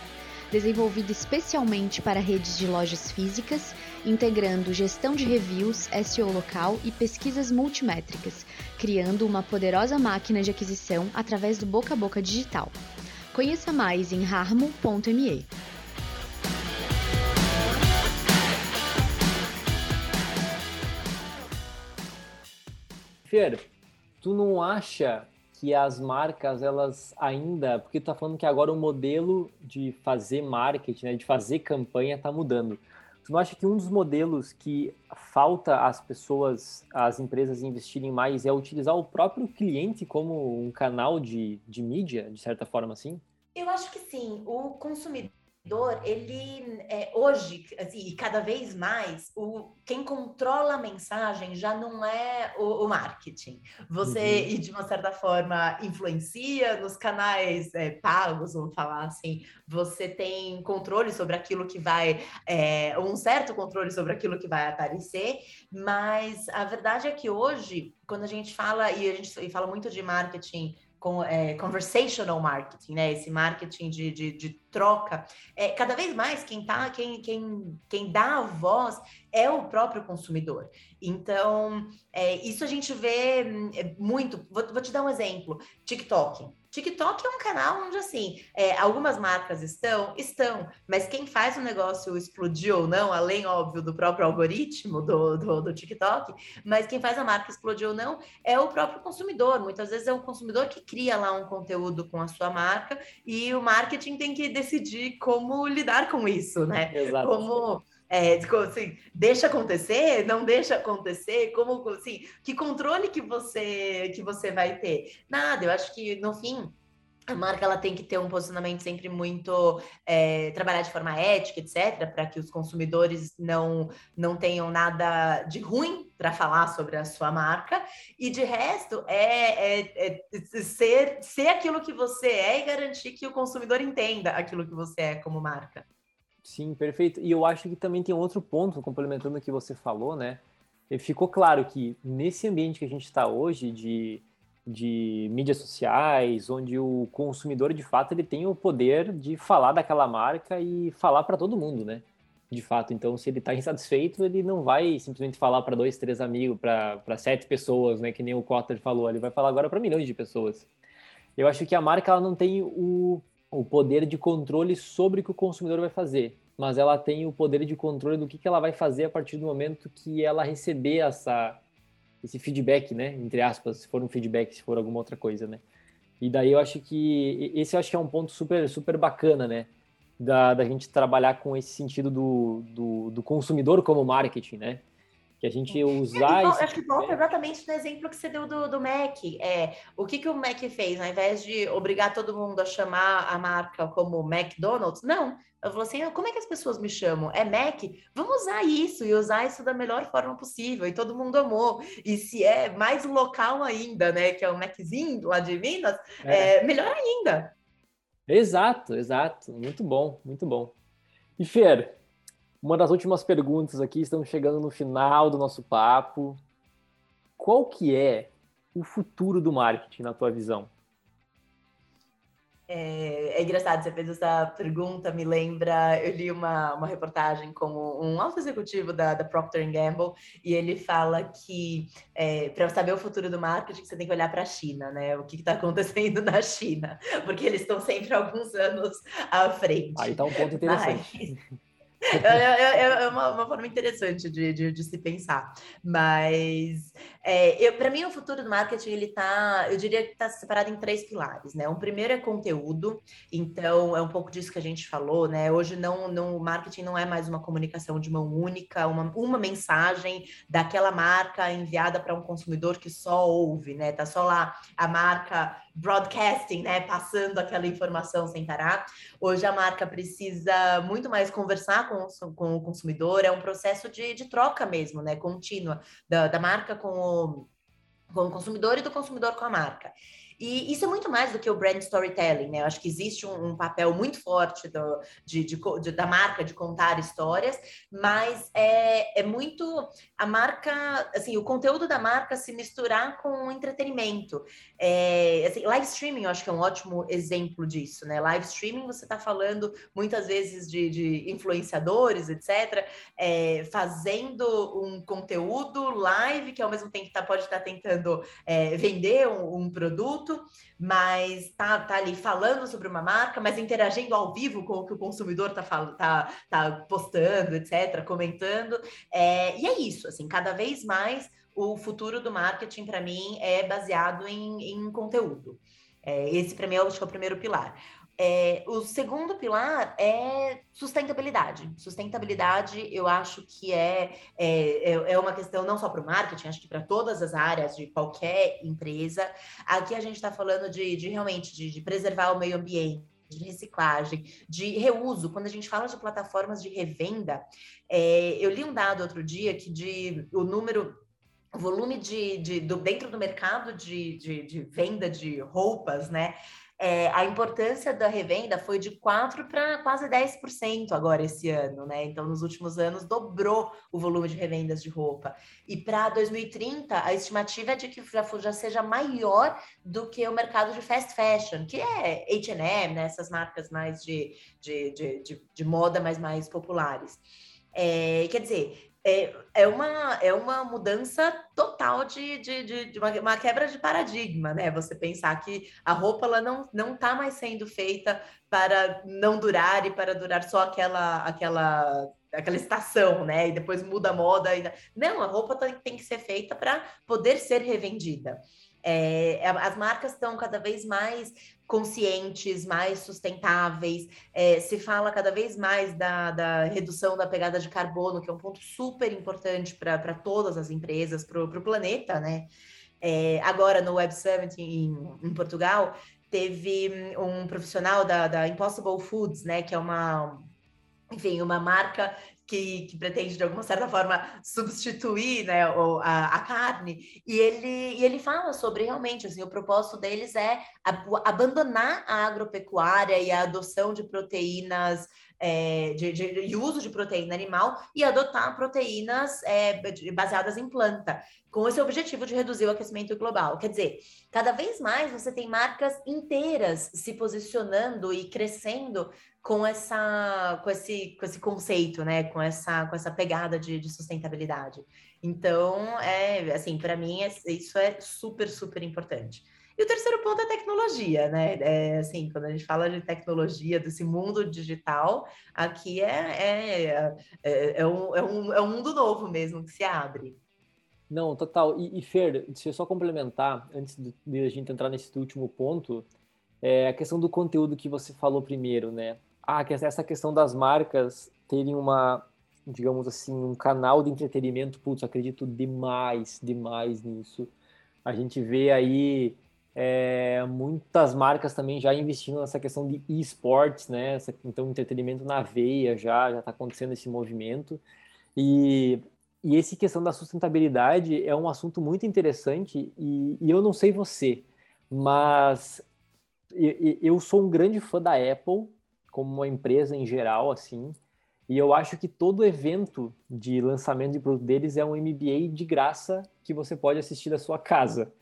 Desenvolvida especialmente para redes de lojas físicas, integrando gestão de reviews, SEO local e pesquisas multimétricas, criando uma poderosa máquina de aquisição através do boca a boca digital. Conheça mais em harmo.me. Fer, tu não acha que as marcas, elas ainda, porque tu tá falando que agora o modelo de fazer marketing, né, de fazer campanha está mudando. Tu não acha que um dos modelos que falta as pessoas, as empresas investirem mais é utilizar o próprio cliente como um canal de, de mídia, de certa forma assim? Eu acho que sim. O consumidor ele é, hoje, assim, e cada vez mais, o, quem controla a mensagem já não é o, o marketing. Você, uhum. e de uma certa forma, influencia nos canais é, pagos, vamos falar assim, você tem controle sobre aquilo que vai, é, um certo controle sobre aquilo que vai aparecer, mas a verdade é que hoje, quando a gente fala, e a gente fala muito de marketing com, é, conversational marketing, né? Esse marketing de, de, de troca. É, cada vez mais quem tá, quem, quem, quem dá a voz é o próprio consumidor. Então, é, isso a gente vê hum, é, muito. Vou, vou te dar um exemplo: TikTok. TikTok é um canal onde, assim, é, algumas marcas estão, estão, mas quem faz o negócio explodir ou não, além, óbvio, do próprio algoritmo do, do, do, TikTok, mas quem faz a marca explodir ou não é o próprio consumidor. Muitas vezes é o consumidor que cria lá um conteúdo com a sua marca e o marketing tem que decidir como lidar com isso, né? Exato. Como é, assim, deixa acontecer, não deixa acontecer, como assim, que controle que você que você vai ter? Nada, eu acho que no fim a marca ela tem que ter um posicionamento sempre muito é, trabalhar de forma ética, etc, para que os consumidores não não tenham nada de ruim para falar sobre a sua marca e de resto é, é, é, ser ser aquilo que você é e garantir que o consumidor entenda aquilo que você é como marca. Sim, perfeito. E eu acho que também tem outro ponto, complementando o que você falou, né? E ficou claro que nesse ambiente que a gente está hoje, de, de mídias sociais, onde o consumidor, de fato, ele tem o poder de falar daquela marca e falar para todo mundo, né? De fato. Então, se ele está insatisfeito, ele não vai simplesmente falar para dois, três amigos, para sete pessoas, né? Que nem o Cotter falou. Ele vai falar agora para milhões de pessoas. Eu acho que a marca ela não tem o, o poder de controle sobre o que o consumidor vai fazer, mas ela tem o poder de controle do que, que ela vai fazer a partir do momento que ela receber essa, esse feedback, né? Entre aspas, se for um feedback, se for alguma outra coisa, né? E daí eu acho que esse eu acho que é um ponto super, super bacana, né? Da, da gente trabalhar com esse sentido do, do, do consumidor como marketing, né? Que a gente usar. É, acho que volta exatamente no exemplo que você deu do, do Mac. É, o que, que o Mac fez? Ao invés de obrigar todo mundo a chamar a marca como McDonald's, não. Eu falou assim: ah, como é que as pessoas me chamam? É Mac? Vamos usar isso e usar isso da melhor forma possível. E todo mundo amou. E se é mais local ainda, né? Que é o Maczinho lá de Minas, é. É, melhor ainda. Exato, exato. Muito bom, muito bom. E Fer, uma das últimas perguntas aqui, estamos chegando no final do nosso papo. Qual que é o futuro do marketing na tua visão? É, é, engraçado, você fez essa pergunta, me lembra, eu li uma, uma reportagem com um alto executivo da, da Procter Gamble, e ele fala que é, para saber o futuro do marketing, você tem que olhar para a China, né? O que está acontecendo na China, porque eles estão sempre alguns anos à frente. Aí está um ponto interessante. Mas, É, é, é, é uma, uma, forma interessante de, de, de, se pensar. Mas é, para mim o futuro do marketing ele tá, eu diria que está separado em três pilares, né? O primeiro é conteúdo, então é um pouco disso que a gente falou, né? Hoje não, não o marketing não é mais uma comunicação de mão única, uma, uma mensagem daquela marca enviada para um consumidor que só ouve, né? Tá só lá a marca broadcasting, né? Passando aquela informação sem parar. Hoje a marca precisa muito mais conversar com, com o consumidor, é um processo de, de troca mesmo, né? Contínua da, da marca com o, com o consumidor e do consumidor com a marca. E isso é muito mais do que o brand storytelling, né? Eu acho que existe um, um papel muito forte do, de, de, de, da marca de contar histórias, mas é, é muito a marca, assim, o conteúdo da marca se misturar com o entretenimento. É, assim, live streaming, eu acho que é um ótimo exemplo disso, né? Live streaming, você está falando muitas vezes de, de influenciadores, etc., é, fazendo um conteúdo live que ao mesmo tempo tá, pode estar tá tentando é, vender um, um produto produto, mas tá, tá ali falando sobre uma marca, mas interagindo ao vivo com o que o consumidor tá, tá, tá postando, etc., comentando. É, e é isso, assim, cada vez mais o futuro do marketing, para mim, é baseado em, em conteúdo. É, esse, para mim, é, acho que é o primeiro pilar. É, o segundo pilar é sustentabilidade. Sustentabilidade, eu acho que é, é, é, é uma questão não só para o marketing, acho que para todas as áreas de qualquer empresa. Aqui a gente está falando de, de realmente de, de preservar o meio ambiente de reciclagem, de reuso. Quando a gente fala de plataformas de revenda, é, eu li um dado outro dia que de o número o volume de, de do, dentro do mercado de, de, de venda de roupas, né? É, a importância da revenda foi de 4% para quase 10% agora esse ano, né? Então, nos últimos anos, dobrou o volume de revendas de roupa. E para 2030, a estimativa é de que já, já seja maior do que o mercado de fast fashion, que é H&M, né? Essas marcas mais de, de, de, de, de moda, mas mais populares. É, quer dizer, é, é, uma, é uma mudança total de, de, de, de uma, uma, quebra de paradigma, né? Você pensar que a roupa ela não não está mais sendo feita para não durar e para durar só aquela aquela aquela estação, né? E depois muda a moda. E... Não, a roupa tem que ser feita para poder ser revendida. É, as marcas estão cada vez mais conscientes, mais sustentáveis. É, se fala cada vez mais da, da, redução da pegada de carbono, que é um ponto super importante para todas as empresas, para o planeta, né? É, agora, no Web Summit em, em, Portugal, teve um profissional da, da Impossible Foods, né? Que é uma, enfim, uma marca que, que, pretende, de alguma certa forma, substituir né, a, a, carne, e ele, e ele fala sobre realmente assim, o propósito deles é abandonar a agropecuária e a adoção de proteínas é, de, de, de, uso de proteína animal e adotar proteínas é, baseadas em planta, com esse objetivo de reduzir o aquecimento global. Quer dizer, cada vez mais você tem marcas inteiras se posicionando e crescendo com essa com esse com esse conceito, né, com essa com essa pegada de, de sustentabilidade. Então, é assim, para mim é, isso é super super importante. E o terceiro ponto é tecnologia, né? É, assim, quando a gente fala de tecnologia, desse mundo digital, aqui é, é, é, é, um, é, um, é um mundo novo mesmo que se abre. Não, total. E, e Fer, deixa eu só complementar, antes de, de a gente entrar nesse último ponto, é a questão do conteúdo que você falou primeiro, né? Ah, essa questão das marcas terem uma, digamos assim, um canal de entretenimento, putz, acredito demais, demais nisso. A gente vê aí é, muitas marcas também já investindo nessa questão de esportes, né? Essa, então, entretenimento na veia já já está acontecendo esse movimento. E, e esse questão da sustentabilidade é um assunto muito interessante. E, e eu não sei você, mas eu, eu sou um grande fã da Apple como uma empresa em geral, assim. E eu acho que todo evento de lançamento de produto deles é um MBA de graça que você pode assistir da sua casa.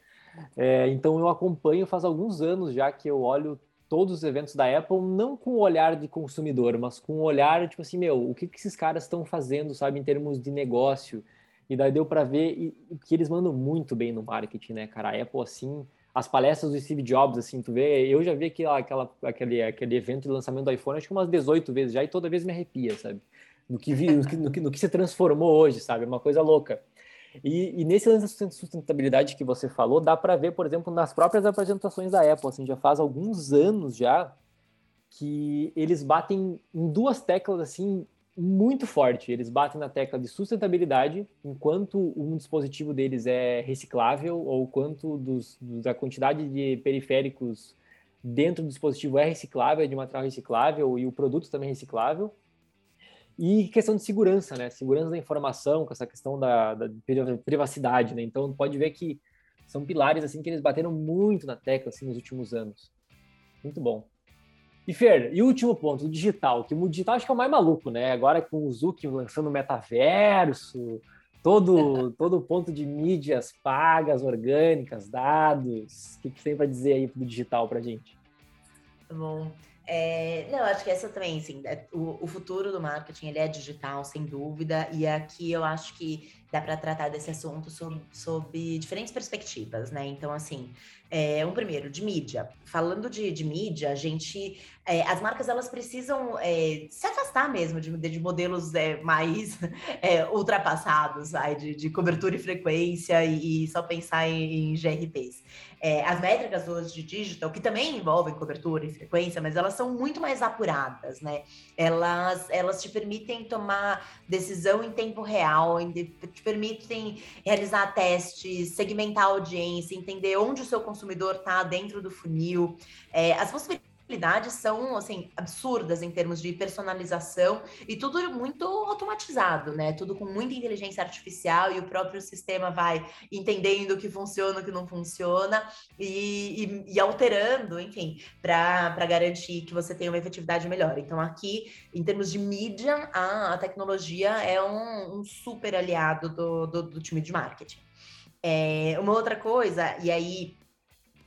É, então eu acompanho faz alguns anos já que eu olho todos os eventos da Apple, não com o olhar de consumidor, mas com o olhar, tipo assim, meu, o que, que esses caras estão fazendo, sabe, em termos de negócio. E daí deu para ver que eles mandam muito bem no marketing, né, cara? A Apple, assim, as palestras do Steve Jobs, assim, tu vê, eu já vi aquela, aquela, aquele, aquele evento de lançamento do iPhone, acho que umas 18 vezes já, e toda vez me arrepia, sabe? no que, vi, no, que, no, que, no que se transformou hoje, sabe? É uma coisa louca. E, e, nesse lance da sustentabilidade que você falou, dá para ver, por exemplo, nas próprias apresentações da Apple, assim, já faz alguns anos já que eles batem em duas teclas assim muito forte. Eles batem na tecla de sustentabilidade, enquanto um dispositivo deles é reciclável ou quanto dos, da quantidade de periféricos dentro do dispositivo é reciclável, é de material reciclável e o produto também é reciclável. E questão de segurança, né? Segurança da informação, com essa questão da, da privacidade, né? Então pode ver que são pilares assim que eles bateram muito na tecla assim nos últimos anos. Muito bom. E Fer, e o último ponto, o digital, que o digital acho que é o mais maluco, né? Agora com o Zuki lançando o metaverso, todo todo ponto de mídias pagas, orgânicas, dados, o que, que tem para dizer aí do digital para gente? Bom, é, não, acho que essa também, assim, é, o, o, futuro do marketing ele é digital, sem dúvida, e aqui eu acho que dá para tratar desse assunto sob, sob, diferentes perspectivas, né? Então, assim, é, um primeiro, de mídia. Falando de, de mídia, a gente. É, as marcas elas precisam é, se afastar mesmo de, de modelos é, mais ultrapassados, aí, de, de, cobertura e frequência, e, e só pensar em, em GRPs. É, as métricas hoje de digital, que também envolvem cobertura e frequência, mas elas são muito mais apuradas, né? Elas, elas te permitem tomar decisão em tempo real, te permitem realizar testes, segmentar a audiência, entender onde o seu consumidor está dentro do funil. É, as possibilidades possibilidades são assim absurdas em termos de personalização e tudo muito automatizado, né? Tudo com muita inteligência artificial e o próprio sistema vai entendendo o que funciona, o que não funciona e, e, e alterando, enfim, para garantir que você tenha uma efetividade melhor. Então, aqui, em termos de mídia, a, a tecnologia é um, um super aliado do, do, do time de marketing. É, uma outra coisa, e aí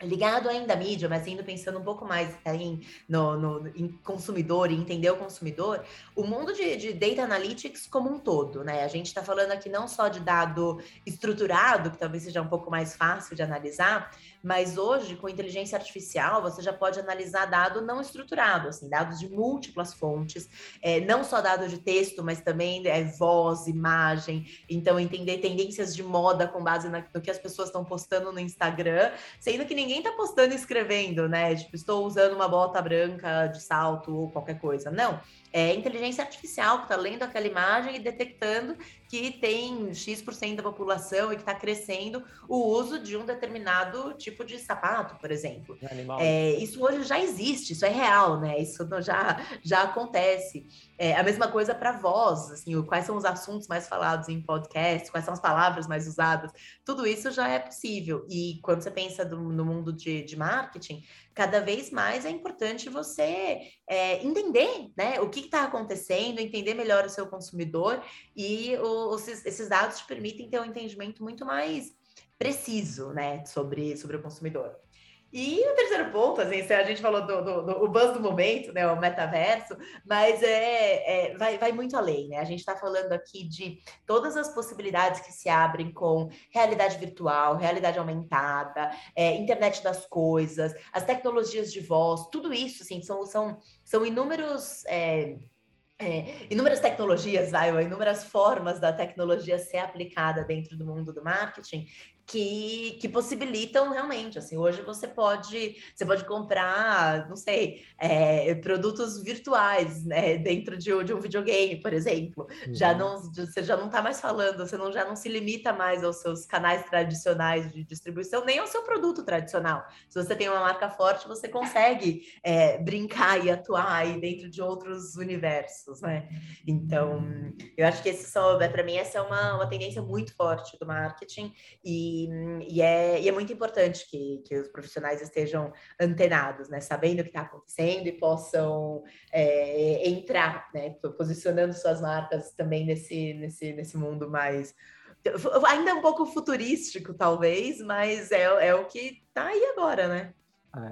ligado ainda à mídia, mas indo pensando um pouco mais em, no, no, em consumidor e entender o consumidor, o mundo de, de data analytics como um todo, né? A gente está falando aqui não só de dado estruturado, que talvez seja um pouco mais fácil de analisar, mas hoje, com inteligência artificial, você já pode analisar dado não estruturado, assim, dados de múltiplas fontes, é, não só dados de texto, mas também é, voz, imagem, então entender tendências de moda com base na, no que as pessoas estão postando no Instagram, sendo que ninguém está postando e escrevendo, né? Tipo, estou usando uma bota branca de salto ou qualquer coisa. Não é inteligência artificial que está lendo aquela imagem e detectando que tem X% da população e que está crescendo o uso de um determinado tipo de sapato, por exemplo. É, isso hoje já existe, isso é real, né? Isso já, já acontece. É, a mesma coisa para voz, assim, quais são os assuntos mais falados em podcast, quais são as palavras mais usadas, tudo isso já é possível. E quando você pensa do, no mundo de, de marketing, cada vez mais é importante você é, entender né, o que está acontecendo, entender melhor o seu consumidor e os, esses dados te permitem ter um entendimento muito mais preciso né, sobre, sobre o consumidor. E o terceiro ponto, assim, a gente falou do, do, do o buzz do momento, né, o metaverso, mas é, é vai, vai muito além, né? A gente está falando aqui de todas as possibilidades que se abrem com realidade virtual, realidade aumentada, é, internet das coisas, as tecnologias de voz, tudo isso, assim, são, são, são inúmeros. É, é, inúmeras tecnologias, vai, inúmeras formas da tecnologia ser aplicada dentro do mundo do marketing, que, que possibilitam realmente, assim, hoje você pode, você pode comprar, não sei, é, produtos virtuais, né, dentro de, de, um videogame, por exemplo, uhum. já não, você já não está mais falando, você não, já não se limita mais aos seus canais tradicionais de distribuição, nem ao seu produto tradicional, se você tem uma marca forte, você consegue é, brincar e atuar aí dentro de outros universos, né, então, eu acho que esse são, para mim, essa é uma, uma tendência muito forte do marketing e e, é, e é muito importante que, que os profissionais estejam antenados, né? Sabendo o que está acontecendo e possam é, entrar, né? Posicionando suas marcas também nesse, nesse, nesse mundo mais ainda um pouco futurístico, talvez, mas é, é o que está aí agora, né?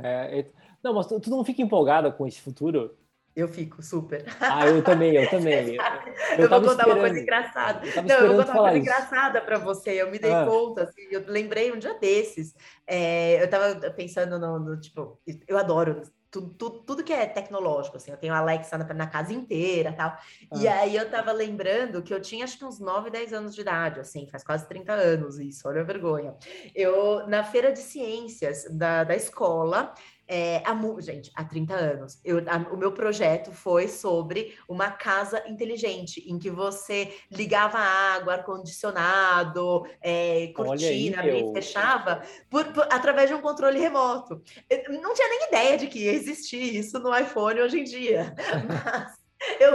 É, não, mas tu, tu não fica empolgada com esse futuro? Eu fico super. Ah, eu também, eu também. Eu, eu, vou contar esperando. uma coisa engraçada. Eu Não, eu vou contar uma coisa isso. engraçada para você. Eu me dei ah. conta, assim, eu lembrei um dia desses. É, eu estava pensando no, no, tipo, eu adoro tudo, tudo, tudo, que é tecnológico, assim, eu tenho a Alexa na, na casa inteira tal. Ah. E aí eu tava lembrando que eu tinha acho que uns 9, 10 anos de idade, assim, faz quase 30 anos isso, olha a vergonha. Eu, na feira de ciências da, da escola, é, a, gente, há 30 anos, eu, a, o meu projeto foi sobre uma casa inteligente, em que você ligava água, ar-condicionado, é, cortina, e fechava, por, por, através de um controle remoto. Eu não tinha nem ideia de que ia existir isso no iPhone hoje em dia, mas eu,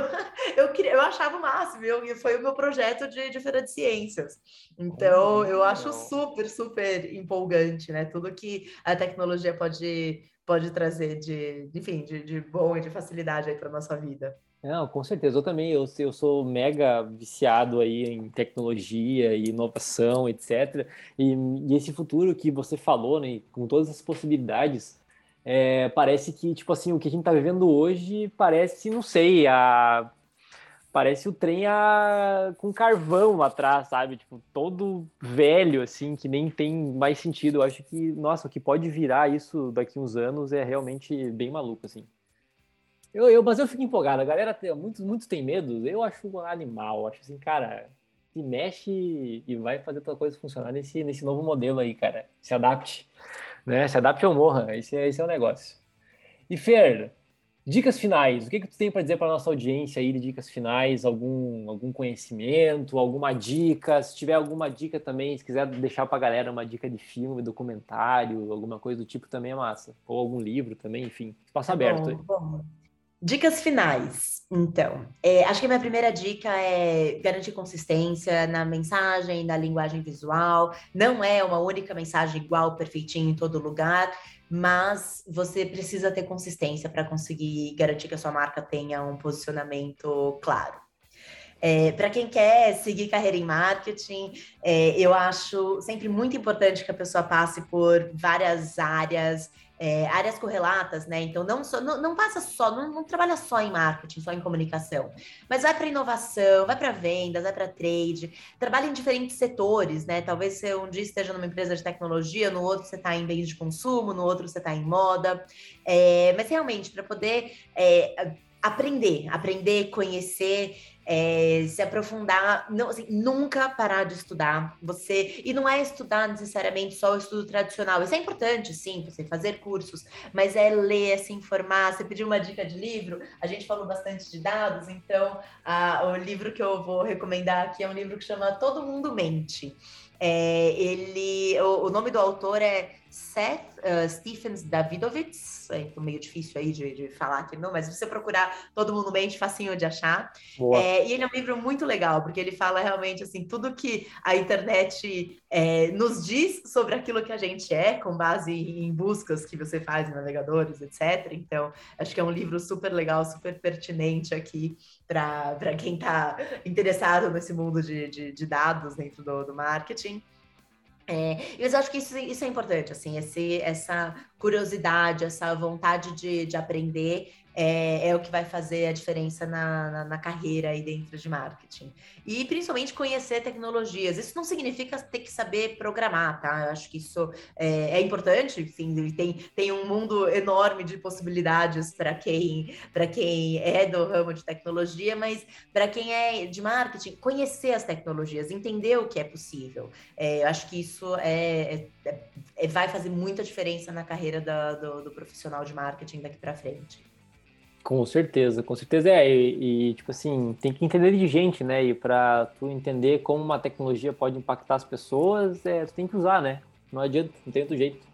eu, queria, eu achava o máximo, eu, foi o meu projeto de, de feira de ciências. Então, eu acho super, super empolgante, né? Tudo que a tecnologia pode pode trazer de, enfim, de, de bom e de facilidade aí para nossa vida. Não, com certeza. Eu também, eu, eu sou mega viciado aí em tecnologia e inovação, etc. E, e esse futuro que você falou, né, com todas as possibilidades, é, parece que, tipo assim, o que a gente está vivendo hoje parece, não sei, a parece o trem a... com carvão atrás, sabe? Tipo, todo velho, assim, que nem tem mais sentido. Eu acho que, nossa, o que pode virar isso daqui uns anos é realmente bem maluco, assim. Eu, eu, mas eu fico empolgado. A galera, tem, muitos, muitos têm medo. Eu acho um animal. Acho assim, cara, se mexe e vai fazer tua coisa funcionar nesse, nesse novo modelo aí, cara. Se adapte, né? Se adapte ou morra. Esse, esse é o negócio. E Fer, Dicas finais, o que, que tu tem para dizer para nossa audiência aí de dicas finais? Algum, algum conhecimento, alguma dica? Se tiver alguma dica também, se quiser deixar para a galera uma dica de filme, documentário, alguma coisa do tipo também é massa. Ou algum livro também, enfim, espaço tá aberto. Bom, bom. Dicas finais, então. É, acho que a minha primeira dica é garantir consistência na mensagem, na linguagem visual. Não é uma única mensagem igual, perfeitinha em todo lugar mas você precisa ter consistência para conseguir garantir que a sua marca tenha um posicionamento claro. É, para quem quer seguir carreira em marketing, é, eu acho sempre muito importante que a pessoa passe por várias áreas é, áreas correlatas, né? Então não, só, não, não passa só, não, não, trabalha só em marketing, só em comunicação, mas vai para inovação, vai para vendas, vai para trade, trabalha em diferentes setores, né? Talvez você um dia esteja numa empresa de tecnologia, no outro você está em bens de consumo, no outro você está em moda, é, mas realmente para poder é, aprender, aprender, conhecer é, se aprofundar, não, assim, nunca parar de estudar. Você e não é estudar necessariamente só o estudo tradicional. Isso é importante, sim, você fazer cursos, mas é ler, é se informar. Você pediu uma dica de livro. A gente falou bastante de dados, então a, o livro que eu vou recomendar aqui é um livro que chama Todo Mundo Mente. É, ele, o, o nome do autor é Seth uh, Stephens Davidovitz, é meio difícil aí de, de, falar aqui, não, mas se você procurar Todo Mundo Mente, facinho de achar. É, e ele é um livro muito legal, porque ele fala realmente assim, tudo que a internet é, nos diz sobre aquilo que a gente é, com base em buscas que você faz em navegadores, etc. Então, acho que é um livro super legal, super pertinente aqui para quem está interessado nesse mundo de, de, de dados dentro do, do marketing. É, eu acho que isso, isso é importante, assim, esse, essa curiosidade, essa vontade de, de aprender é, é, o que vai fazer a diferença na, na, na, carreira aí dentro de marketing. E principalmente conhecer tecnologias. Isso não significa ter que saber programar, tá? Eu acho que isso é, é importante, enfim, tem, tem um mundo enorme de possibilidades para quem, quem é do ramo de tecnologia, mas para quem é de marketing, conhecer as tecnologias, entender o que é possível. É, eu acho que isso é, é, é vai fazer muita diferença na carreira do, do profissional de marketing daqui para frente. Com certeza, com certeza é. E, e, tipo assim, tem que entender de gente, né? E para tu entender como uma tecnologia pode impactar as pessoas, é, tu tem que usar, né? Não adianta, não tem outro jeito.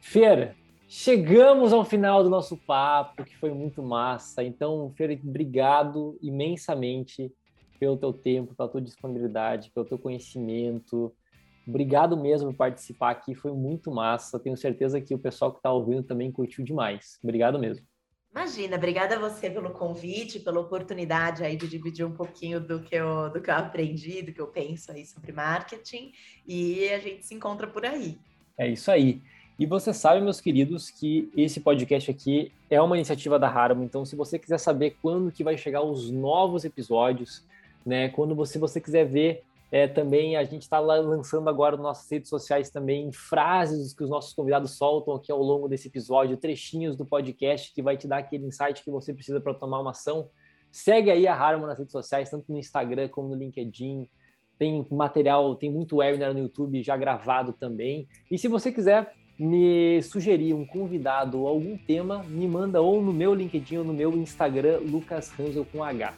Fer, chegamos ao final do nosso papo, que foi muito massa. Então, Fer, obrigado imensamente pelo teu tempo, pela tua disponibilidade, pelo teu conhecimento. Obrigado mesmo por participar aqui, foi muito massa. Tenho certeza que o pessoal que está ouvindo também curtiu demais. Obrigado mesmo. Imagina, obrigada a você pelo convite, pela oportunidade aí de dividir um pouquinho do que eu, do que eu aprendi, do que eu penso aí sobre marketing, e a gente se encontra por aí. É isso aí. E você sabe, meus queridos, que esse podcast aqui é uma iniciativa da Harman, então se você quiser saber quando que vai chegar os novos episódios, né, quando você, você quiser ver É, também a gente está lançando agora nas nossas redes sociais também frases que os nossos convidados soltam aqui ao longo desse episódio, trechinhos do podcast que vai te dar aquele insight que você precisa para tomar uma ação. Segue aí a Harmon nas redes sociais, tanto no Instagram como no LinkedIn. Tem material, tem muito webinar no YouTube já gravado também. E se você quiser me sugerir um convidado ou algum tema, me manda ou no meu LinkedIn ou no meu Instagram, Lucas Hansel com H.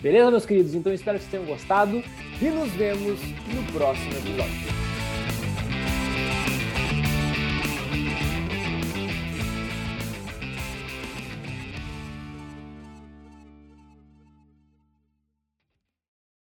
Beleza, meus queridos? Então espero que vocês tenham gostado e nos vemos no próximo episódio.